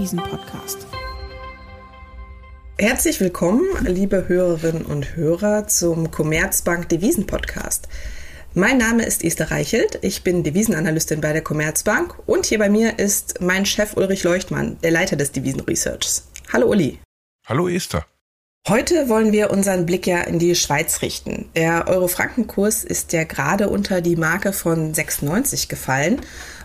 Devisenpodcast. Herzlich willkommen, liebe Hörerinnen und Hörer, zum Commerzbank Devisen Podcast. Mein Name ist Esther Reichelt, ich bin Devisenanalystin bei der Commerzbank und hier bei mir ist mein Chef Ulrich Leuchtmann, der Leiter des Devisen Researchs. Hallo Uli. Hallo Esther. Heute wollen wir unseren Blick ja in die Schweiz richten. Der Euro-Franken-Kurs ist ja gerade unter die Marke von 96 gefallen.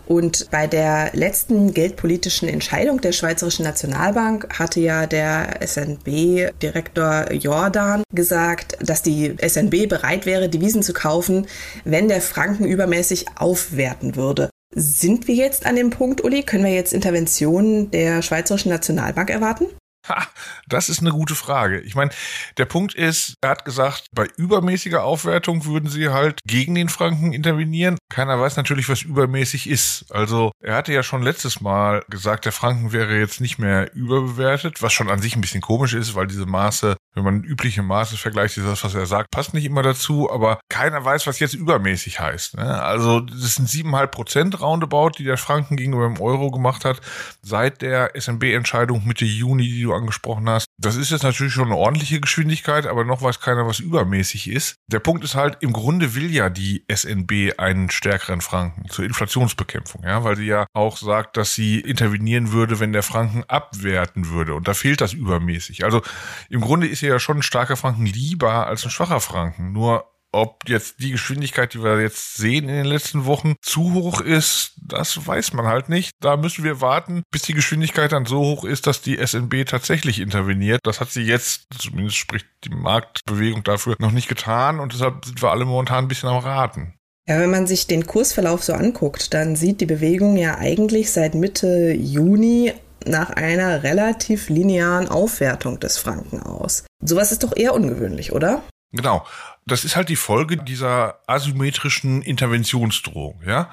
Und bei der letzten geldpolitischen Entscheidung der Schweizerischen Nationalbank hatte ja der SNB-Direktor Jordan gesagt, dass die SNB bereit wäre, Devisen zu kaufen, wenn der Franken übermäßig aufwerten würde. Sind wir jetzt an dem Punkt, Uli? Können wir jetzt Interventionen der Schweizerischen Nationalbank erwarten? Ha, das ist eine gute Frage. Ich meine, der Punkt ist, er hat gesagt, bei übermäßiger Aufwertung würden sie halt gegen den Franken intervenieren. Keiner weiß natürlich, was übermäßig ist. Also er hatte ja schon letztes Mal gesagt, der Franken wäre jetzt nicht mehr überbewertet, was schon an sich ein bisschen komisch ist, weil diese Maße, wenn man übliche Maße vergleicht, ist das, was er sagt, passt nicht immer dazu. Aber keiner weiß, was jetzt übermäßig heißt. Ne? Also das sind siebeneinhalb Prozent Roundabout, die der Franken gegenüber dem Euro gemacht hat, seit der SMB-Entscheidung Mitte Juni, die du angesprochen hast. Das ist jetzt natürlich schon eine ordentliche Geschwindigkeit, aber noch weiß keiner, was übermäßig ist. Der Punkt ist halt, im Grunde will ja die SNB einen stärkeren Franken zur Inflationsbekämpfung, ja, weil sie ja auch sagt, dass sie intervenieren würde, wenn der Franken abwerten würde. Und da fehlt das übermäßig. Also im Grunde ist ja schon ein starker Franken lieber als ein schwacher Franken. Nur ob jetzt die Geschwindigkeit, die wir jetzt sehen in den letzten Wochen, zu hoch ist, das weiß man halt nicht. Da müssen wir warten, bis die Geschwindigkeit dann so hoch ist, dass die SNB tatsächlich interveniert. Das hat sie jetzt, zumindest spricht die Marktbewegung dafür, noch nicht getan und deshalb sind wir alle momentan ein bisschen am Raten. Ja, wenn man sich den Kursverlauf so anguckt, dann sieht die Bewegung ja eigentlich seit Mitte Juni nach einer relativ linearen Aufwertung des Franken aus. Sowas ist doch eher ungewöhnlich, oder? Genau. Das ist halt die Folge dieser asymmetrischen Interventionsdrohung, ja.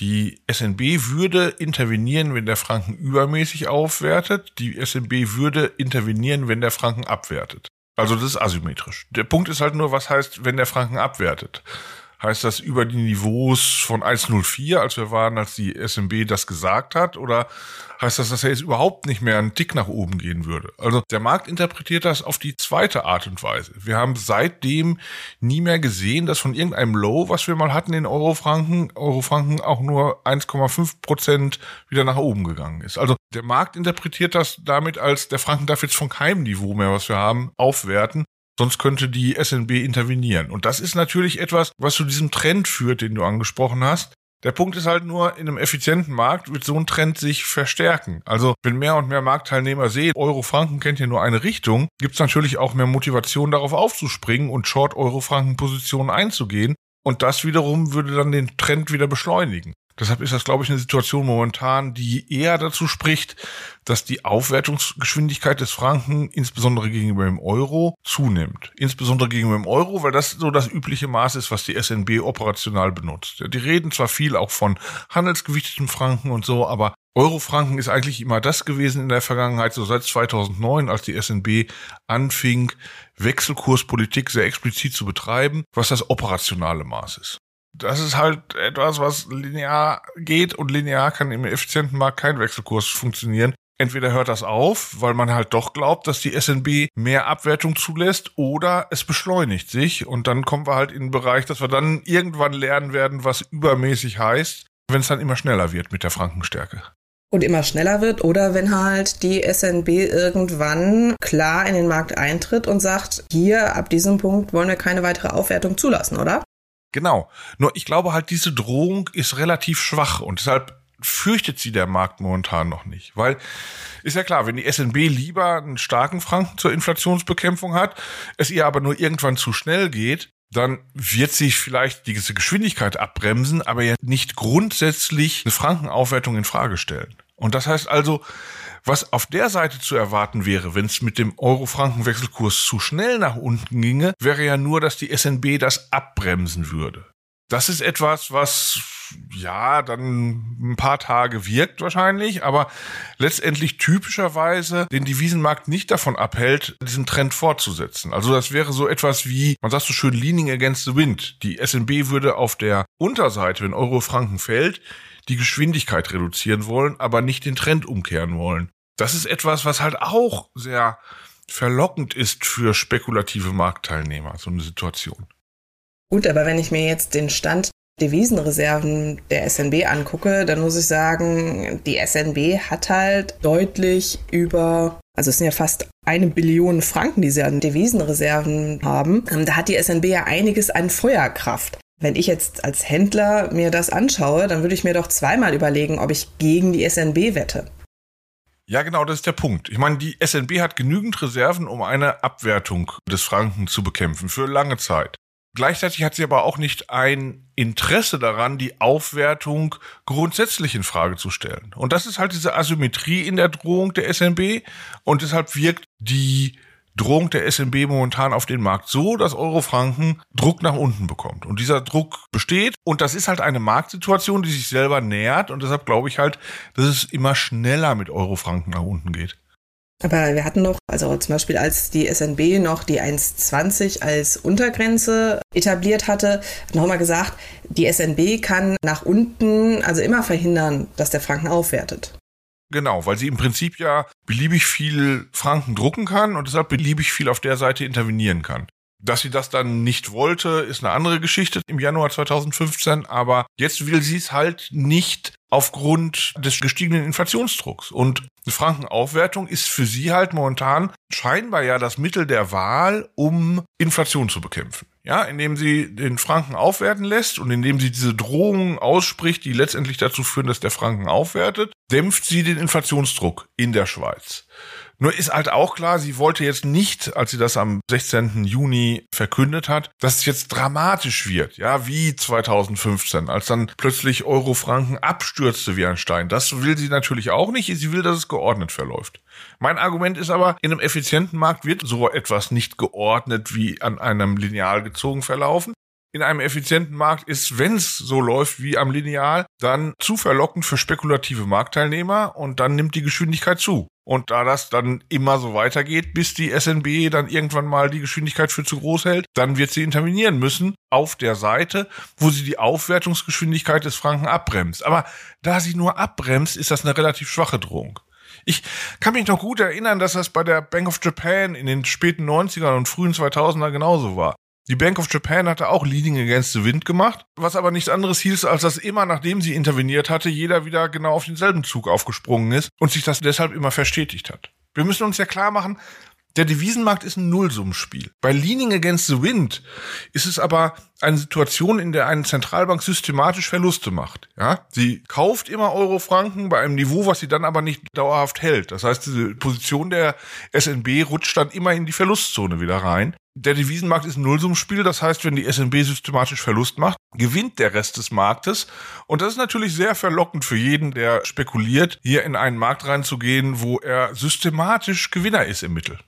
Die SNB würde intervenieren, wenn der Franken übermäßig aufwertet. Die SNB würde intervenieren, wenn der Franken abwertet. Also das ist asymmetrisch. Der Punkt ist halt nur, was heißt, wenn der Franken abwertet? Heißt das über die Niveaus von 1,04, als wir waren, als die SMB das gesagt hat? Oder heißt das, dass er jetzt überhaupt nicht mehr einen Tick nach oben gehen würde? Also der Markt interpretiert das auf die zweite Art und Weise. Wir haben seitdem nie mehr gesehen, dass von irgendeinem Low, was wir mal hatten in Eurofranken, Eurofranken auch nur 1,5 Prozent wieder nach oben gegangen ist. Also der Markt interpretiert das damit als, der Franken darf jetzt von keinem Niveau mehr, was wir haben, aufwerten. Sonst könnte die SNB intervenieren. Und das ist natürlich etwas, was zu diesem Trend führt, den du angesprochen hast. Der Punkt ist halt nur, in einem effizienten Markt wird so ein Trend sich verstärken. Also wenn mehr und mehr Marktteilnehmer sehen, Euro-Franken kennt ja nur eine Richtung, gibt es natürlich auch mehr Motivation darauf aufzuspringen und Short-Euro-Franken-Positionen einzugehen. Und das wiederum würde dann den Trend wieder beschleunigen. Deshalb ist das, glaube ich, eine Situation momentan, die eher dazu spricht, dass die Aufwertungsgeschwindigkeit des Franken, insbesondere gegenüber dem Euro, zunimmt. Insbesondere gegenüber dem Euro, weil das so das übliche Maß ist, was die SNB operational benutzt. Die reden zwar viel auch von handelsgewichtetem Franken und so, aber Euro-Franken ist eigentlich immer das gewesen in der Vergangenheit, so seit 2009, als die SNB anfing, Wechselkurspolitik sehr explizit zu betreiben, was das operationale Maß ist das ist halt etwas, was linear geht und linear kann im effizienten Markt kein Wechselkurs funktionieren. Entweder hört das auf, weil man halt doch glaubt, dass die SNB mehr Abwertung zulässt, oder es beschleunigt sich und dann kommen wir halt in den Bereich, dass wir dann irgendwann lernen werden, was übermäßig heißt, wenn es dann immer schneller wird mit der Frankenstärke. Und immer schneller wird oder wenn halt die SNB irgendwann klar in den Markt eintritt und sagt, hier ab diesem Punkt wollen wir keine weitere Aufwertung zulassen, oder? Genau. Nur ich glaube halt, diese Drohung ist relativ schwach und deshalb fürchtet sie der Markt momentan noch nicht. Weil ist ja klar, wenn die SNB lieber einen starken Franken zur Inflationsbekämpfung hat, es ihr aber nur irgendwann zu schnell geht, dann wird sich vielleicht diese Geschwindigkeit abbremsen, aber ja nicht grundsätzlich eine Frankenaufwertung in Frage stellen. Und das heißt also, was auf der Seite zu erwarten wäre, wenn es mit dem Euro-Franken-Wechselkurs zu schnell nach unten ginge, wäre ja nur, dass die SNB das abbremsen würde. Das ist etwas, was ja dann ein paar Tage wirkt wahrscheinlich, aber letztendlich typischerweise den Devisenmarkt nicht davon abhält, diesen Trend fortzusetzen. Also das wäre so etwas wie, man sagt so schön, leaning against the wind. Die SNB würde auf der Unterseite, wenn Euro Franken fällt, die Geschwindigkeit reduzieren wollen, aber nicht den Trend umkehren wollen. Das ist etwas, was halt auch sehr verlockend ist für spekulative Marktteilnehmer, so eine Situation. Gut, aber wenn ich mir jetzt den Stand Devisenreserven der SNB angucke, dann muss ich sagen, die SNB hat halt deutlich über, also es sind ja fast eine Billion Franken, die sie an Devisenreserven haben. Ähm, da hat die SNB ja einiges an Feuerkraft. Wenn ich jetzt als Händler mir das anschaue, dann würde ich mir doch zweimal überlegen, ob ich gegen die SNB wette. Ja, genau, das ist der Punkt. Ich meine, die SNB hat genügend Reserven, um eine Abwertung des Franken zu bekämpfen für lange Zeit. Gleichzeitig hat sie aber auch nicht ein Interesse daran, die Aufwertung grundsätzlich in Frage zu stellen. Und das ist halt diese Asymmetrie in der Drohung der SNB und deshalb wirkt die Drohung der SNB momentan auf den Markt so, dass Eurofranken Druck nach unten bekommt. Und dieser Druck besteht und das ist halt eine Marktsituation, die sich selber nähert und deshalb glaube ich halt, dass es immer schneller mit Eurofranken nach unten geht. Aber wir hatten noch, also zum Beispiel als die SNB noch die 1,20 als Untergrenze etabliert hatte, hat noch mal gesagt, die SNB kann nach unten also immer verhindern, dass der Franken aufwertet. Genau, weil sie im Prinzip ja beliebig viel Franken drucken kann und deshalb beliebig viel auf der Seite intervenieren kann. Dass sie das dann nicht wollte, ist eine andere Geschichte im Januar 2015, aber jetzt will sie es halt nicht aufgrund des gestiegenen Inflationsdrucks. Und eine Frankenaufwertung ist für sie halt momentan scheinbar ja das Mittel der Wahl, um Inflation zu bekämpfen. Ja, indem sie den Franken aufwerten lässt und indem sie diese Drohungen ausspricht, die letztendlich dazu führen, dass der Franken aufwertet, dämpft sie den Inflationsdruck in der Schweiz. Nur ist halt auch klar, sie wollte jetzt nicht, als sie das am 16. Juni verkündet hat, dass es jetzt dramatisch wird, ja, wie 2015, als dann plötzlich Euro-Franken abstürzte wie ein Stein. Das will sie natürlich auch nicht. Sie will, dass es geordnet verläuft. Mein Argument ist aber, in einem effizienten Markt wird so etwas nicht geordnet wie an einem Lineal gezogen verlaufen in einem effizienten Markt ist, wenn es so läuft wie am Lineal, dann zu verlockend für spekulative Marktteilnehmer und dann nimmt die Geschwindigkeit zu. Und da das dann immer so weitergeht, bis die SNB dann irgendwann mal die Geschwindigkeit für zu groß hält, dann wird sie intervenieren müssen auf der Seite, wo sie die Aufwertungsgeschwindigkeit des Franken abbremst. Aber da sie nur abbremst, ist das eine relativ schwache Drohung. Ich kann mich noch gut erinnern, dass das bei der Bank of Japan in den späten 90ern und frühen 2000er genauso war. Die Bank of Japan hatte auch Leading Against the Wind gemacht, was aber nichts anderes hieß, als dass immer nachdem sie interveniert hatte, jeder wieder genau auf denselben Zug aufgesprungen ist und sich das deshalb immer verstetigt hat. Wir müssen uns ja klar machen, der Devisenmarkt ist ein Nullsummenspiel. Bei Leaning Against the Wind ist es aber eine Situation, in der eine Zentralbank systematisch Verluste macht. Ja, sie kauft immer Euro-Franken bei einem Niveau, was sie dann aber nicht dauerhaft hält. Das heißt, diese Position der SNB rutscht dann immer in die Verlustzone wieder rein. Der Devisenmarkt ist ein Nullsummspiel, das heißt, wenn die SNB systematisch Verlust macht, gewinnt der Rest des Marktes. Und das ist natürlich sehr verlockend für jeden, der spekuliert, hier in einen Markt reinzugehen, wo er systematisch Gewinner ist im Mittel.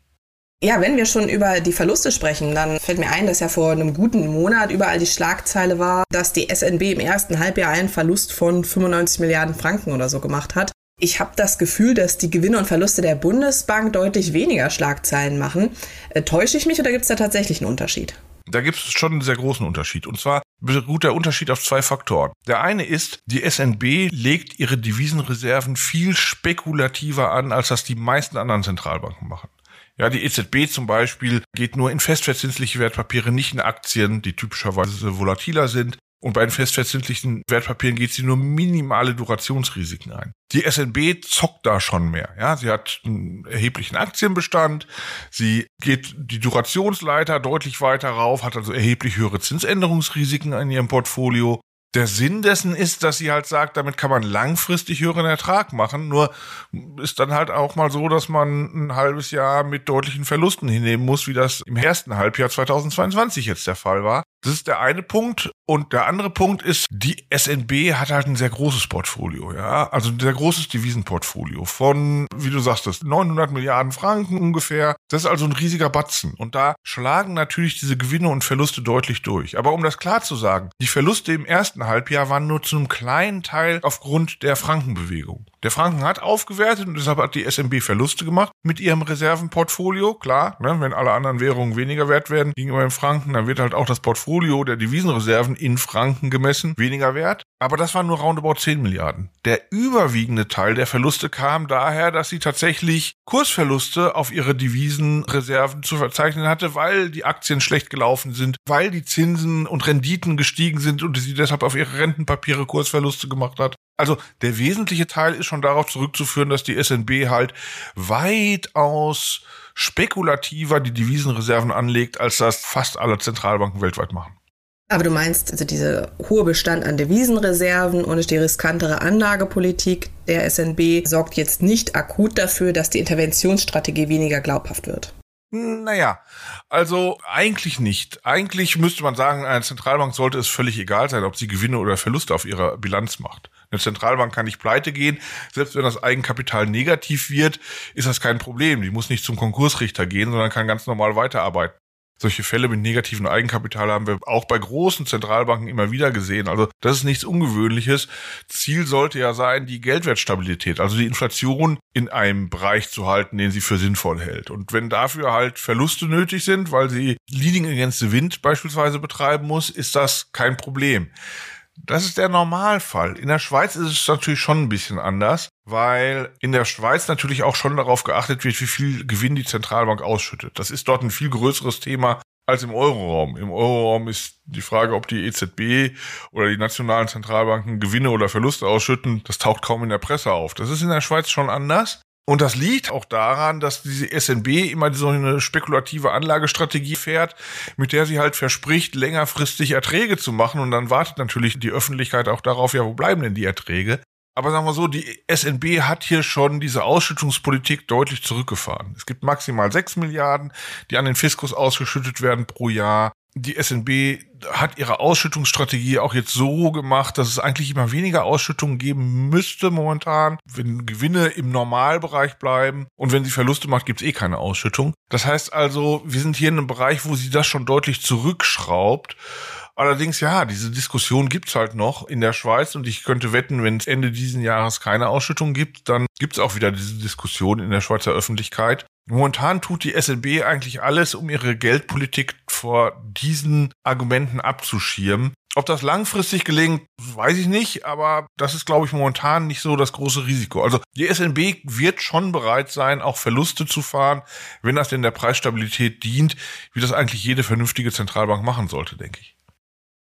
Ja, wenn wir schon über die Verluste sprechen, dann fällt mir ein, dass ja vor einem guten Monat überall die Schlagzeile war, dass die SNB im ersten Halbjahr einen Verlust von 95 Milliarden Franken oder so gemacht hat. Ich habe das Gefühl, dass die Gewinne und Verluste der Bundesbank deutlich weniger Schlagzeilen machen. Äh, täusche ich mich oder gibt es da tatsächlich einen Unterschied? Da gibt es schon einen sehr großen Unterschied. Und zwar beruht der Unterschied auf zwei Faktoren. Der eine ist, die SNB legt ihre Devisenreserven viel spekulativer an, als das die meisten anderen Zentralbanken machen. Ja, die EZB zum Beispiel geht nur in festverzinsliche Wertpapiere, nicht in Aktien, die typischerweise volatiler sind. Und bei den festverzinslichen Wertpapieren geht sie nur minimale Durationsrisiken ein. Die SNB zockt da schon mehr. Ja, sie hat einen erheblichen Aktienbestand. Sie geht die Durationsleiter deutlich weiter rauf, hat also erheblich höhere Zinsänderungsrisiken in ihrem Portfolio. Der Sinn dessen ist, dass sie halt sagt, damit kann man langfristig höheren Ertrag machen. Nur ist dann halt auch mal so, dass man ein halbes Jahr mit deutlichen Verlusten hinnehmen muss, wie das im ersten Halbjahr 2022 jetzt der Fall war. Das ist der eine Punkt. Und der andere Punkt ist, die SNB hat halt ein sehr großes Portfolio, ja. Also ein sehr großes Devisenportfolio von, wie du sagtest, 900 Milliarden Franken ungefähr. Das ist also ein riesiger Batzen. Und da schlagen natürlich diese Gewinne und Verluste deutlich durch. Aber um das klar zu sagen, die Verluste im ersten Halbjahr waren nur zu einem kleinen Teil aufgrund der Frankenbewegung. Der Franken hat aufgewertet und deshalb hat die SMB Verluste gemacht mit ihrem Reservenportfolio. Klar, ne, wenn alle anderen Währungen weniger wert werden gegenüber dem Franken, dann wird halt auch das Portfolio der Devisenreserven in Franken gemessen weniger wert. Aber das waren nur roundabout 10 Milliarden. Der überwiegende Teil der Verluste kam daher, dass sie tatsächlich Kursverluste auf ihre Devisenreserven zu verzeichnen hatte, weil die Aktien schlecht gelaufen sind, weil die Zinsen und Renditen gestiegen sind und sie deshalb auf ihre Rentenpapiere Kursverluste gemacht hat. Also der wesentliche Teil ist schon darauf zurückzuführen, dass die SNB halt weitaus spekulativer die Devisenreserven anlegt, als das fast alle Zentralbanken weltweit machen. Aber du meinst, also dieser hohe Bestand an Devisenreserven und die riskantere Anlagepolitik der SNB sorgt jetzt nicht akut dafür, dass die Interventionsstrategie weniger glaubhaft wird. Naja, also eigentlich nicht. Eigentlich müsste man sagen, eine Zentralbank sollte es völlig egal sein, ob sie Gewinne oder Verluste auf ihrer Bilanz macht. Eine Zentralbank kann nicht pleite gehen. Selbst wenn das Eigenkapital negativ wird, ist das kein Problem. Die muss nicht zum Konkursrichter gehen, sondern kann ganz normal weiterarbeiten. Solche Fälle mit negativen Eigenkapital haben wir auch bei großen Zentralbanken immer wieder gesehen. Also das ist nichts Ungewöhnliches. Ziel sollte ja sein, die Geldwertstabilität, also die Inflation in einem Bereich zu halten, den sie für sinnvoll hält. Und wenn dafür halt Verluste nötig sind, weil sie Leading Against the Wind beispielsweise betreiben muss, ist das kein Problem. Das ist der Normalfall. In der Schweiz ist es natürlich schon ein bisschen anders, weil in der Schweiz natürlich auch schon darauf geachtet wird, wie viel Gewinn die Zentralbank ausschüttet. Das ist dort ein viel größeres Thema als im Euroraum. Im Euroraum ist die Frage, ob die EZB oder die nationalen Zentralbanken Gewinne oder Verluste ausschütten, das taucht kaum in der Presse auf. Das ist in der Schweiz schon anders. Und das liegt auch daran, dass diese SNB immer so eine spekulative Anlagestrategie fährt, mit der sie halt verspricht, längerfristig Erträge zu machen. Und dann wartet natürlich die Öffentlichkeit auch darauf, ja, wo bleiben denn die Erträge? Aber sagen wir so, die SNB hat hier schon diese Ausschüttungspolitik deutlich zurückgefahren. Es gibt maximal sechs Milliarden, die an den Fiskus ausgeschüttet werden pro Jahr die SNB hat ihre Ausschüttungsstrategie auch jetzt so gemacht, dass es eigentlich immer weniger Ausschüttungen geben müsste momentan, wenn Gewinne im Normalbereich bleiben und wenn sie Verluste macht, gibt es eh keine Ausschüttung. Das heißt also, wir sind hier in einem Bereich, wo sie das schon deutlich zurückschraubt. Allerdings, ja, diese Diskussion gibt's halt noch in der Schweiz und ich könnte wetten, wenn es Ende diesen Jahres keine Ausschüttung gibt, dann gibt's auch wieder diese Diskussion in der Schweizer Öffentlichkeit. Momentan tut die SNB eigentlich alles, um ihre Geldpolitik vor diesen Argumenten abzuschirmen. Ob das langfristig gelingt, weiß ich nicht, aber das ist, glaube ich, momentan nicht so das große Risiko. Also die SNB wird schon bereit sein, auch Verluste zu fahren, wenn das denn der Preisstabilität dient, wie das eigentlich jede vernünftige Zentralbank machen sollte, denke ich.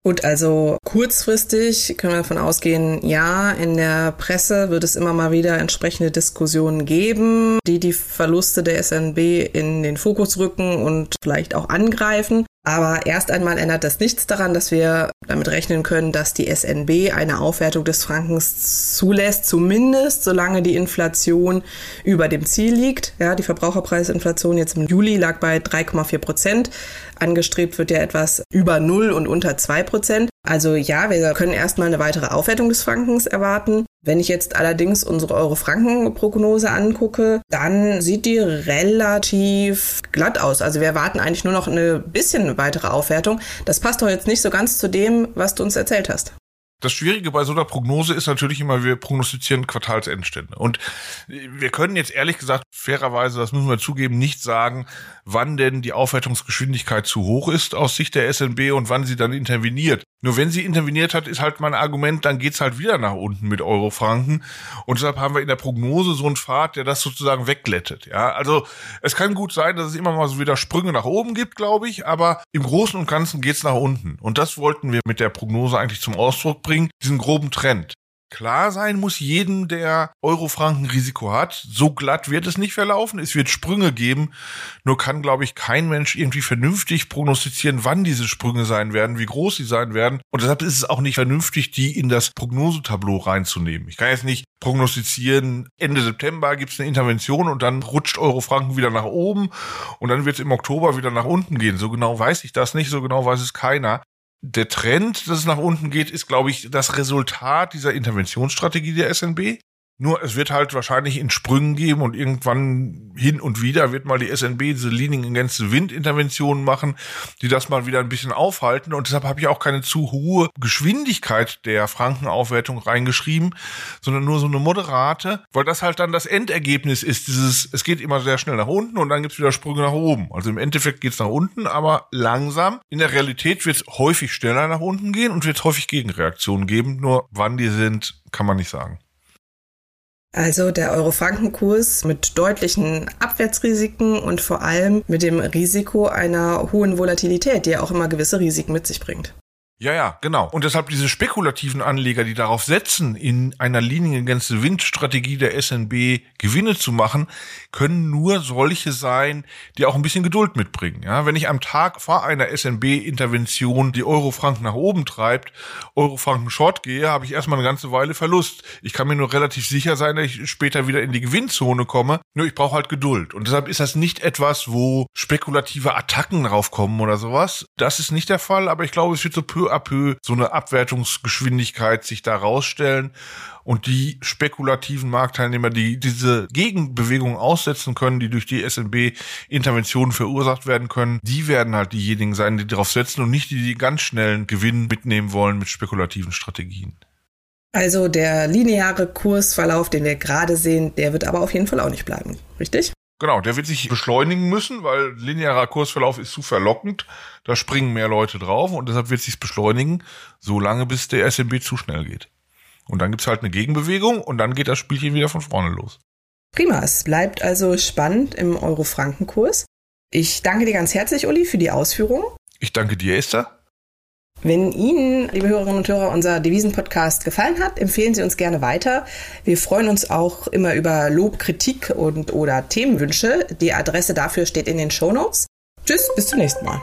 Gut, also kurzfristig können wir davon ausgehen, ja, in der Presse wird es immer mal wieder entsprechende Diskussionen geben, die die Verluste der SNB in den Fokus rücken und vielleicht auch angreifen. Aber erst einmal ändert das nichts daran, dass wir damit rechnen können, dass die SNB eine Aufwertung des Frankens zulässt, zumindest solange die Inflation über dem Ziel liegt. Ja, die Verbraucherpreisinflation jetzt im Juli lag bei 3,4 Prozent. Angestrebt wird ja etwas über 0 und unter 2 Prozent. Also ja, wir können erstmal eine weitere Aufwertung des Frankens erwarten. Wenn ich jetzt allerdings unsere Euro-Franken-Prognose angucke, dann sieht die relativ glatt aus. Also wir erwarten eigentlich nur noch eine bisschen weitere Aufwertung. Das passt doch jetzt nicht so ganz zu dem, was du uns erzählt hast. Das Schwierige bei so einer Prognose ist natürlich immer, wir prognostizieren Quartalsendstände. Und wir können jetzt ehrlich gesagt, fairerweise, das müssen wir zugeben, nicht sagen, wann denn die Aufwertungsgeschwindigkeit zu hoch ist aus Sicht der SNB und wann sie dann interveniert. Nur wenn sie interveniert hat, ist halt mein Argument, dann geht's halt wieder nach unten mit Euro-Franken. Und deshalb haben wir in der Prognose so einen Pfad, der das sozusagen wegglättet. Ja, also es kann gut sein, dass es immer mal so wieder Sprünge nach oben gibt, glaube ich, aber im Großen und Ganzen geht's nach unten. Und das wollten wir mit der Prognose eigentlich zum Ausdruck bringen, diesen groben Trend. Klar sein muss jedem, der Euro-Franken-Risiko hat. So glatt wird es nicht verlaufen. Es wird Sprünge geben. Nur kann, glaube ich, kein Mensch irgendwie vernünftig prognostizieren, wann diese Sprünge sein werden, wie groß sie sein werden. Und deshalb ist es auch nicht vernünftig, die in das Prognosetableau reinzunehmen. Ich kann jetzt nicht prognostizieren, Ende September gibt es eine Intervention und dann rutscht Euro-Franken wieder nach oben und dann wird es im Oktober wieder nach unten gehen. So genau weiß ich das nicht, so genau weiß es keiner der Trend, dass es nach unten geht, ist, glaube ich, das Resultat dieser Interventionsstrategie der SNB. Nur es wird halt wahrscheinlich in Sprüngen geben und irgendwann hin und wieder wird mal die SNB diese Leaning Against the Wind Interventionen machen, die das mal wieder ein bisschen aufhalten. Und deshalb habe ich auch keine zu hohe Geschwindigkeit der Frankenaufwertung reingeschrieben, sondern nur so eine moderate, weil das halt dann das Endergebnis ist. Dieses, es geht immer sehr schnell nach unten und dann gibt's wieder Sprünge nach oben. Also im Endeffekt geht's nach unten, aber langsam. In der Realität wird's häufig schneller nach unten gehen und wird häufig Gegenreaktionen geben. Nur wann die sind, kann man nicht sagen. Also der Euro-Franken-Kurs mit deutlichen Abwärtsrisiken und vor allem mit dem Risiko einer hohen Volatilität, die ja auch immer gewisse Risiken mit sich bringt. Ja, ja, genau. Und deshalb diese spekulativen Anleger, die darauf setzen, in einer Linie against Wind-Strategie der SNB Gewinne zu machen, können nur solche sein, die auch ein bisschen Geduld mitbringen. Ja, wenn ich am Tag vor einer SNB-Intervention die Euro-Franken nach oben treibt, Euro-Franken Short gehe, habe ich erstmal eine ganze Weile Verlust. Ich kann mir nur relativ sicher sein, dass ich später wieder in die Gewinnzone komme. Nur ich brauche halt Geduld. Und deshalb ist das nicht etwas, wo spekulative Attacken draufkommen oder sowas. Das ist nicht der Fall, aber ich glaube, es wird so à peu so eine Abwertungsgeschwindigkeit sich da rausstellen und die spekulativen Marktteilnehmer, die diese Gegenbewegung aussetzen können, die durch die SNB-Interventionen verursacht werden können, die werden halt diejenigen sein, die darauf setzen und nicht die, die ganz schnellen Gewinn mitnehmen wollen mit spekulativen Strategien. Also der lineare Kursverlauf, den wir gerade sehen, der wird aber auf jeden Fall auch nicht bleiben, richtig? Genau, der wird sich beschleunigen müssen, weil linearer Kursverlauf ist zu verlockend. Da springen mehr Leute drauf und deshalb wird sich beschleunigen, solange bis der SMB zu schnell geht. Und dann gibt's halt eine Gegenbewegung und dann geht das Spielchen wieder von vorne los. Prima, es bleibt also spannend im Euro-Franken-Kurs. Ich danke dir ganz herzlich, Uli, für die Ausführung. Ich danke dir, Esther. Wenn Ihnen, liebe Hörerinnen und Hörer, unser Devisen-Podcast gefallen hat, empfehlen Sie uns gerne weiter. Wir freuen uns auch immer über Lob, Kritik und oder Themenwünsche. Die Adresse dafür steht in den Show Notes. Tschüss, bis zum nächsten Mal.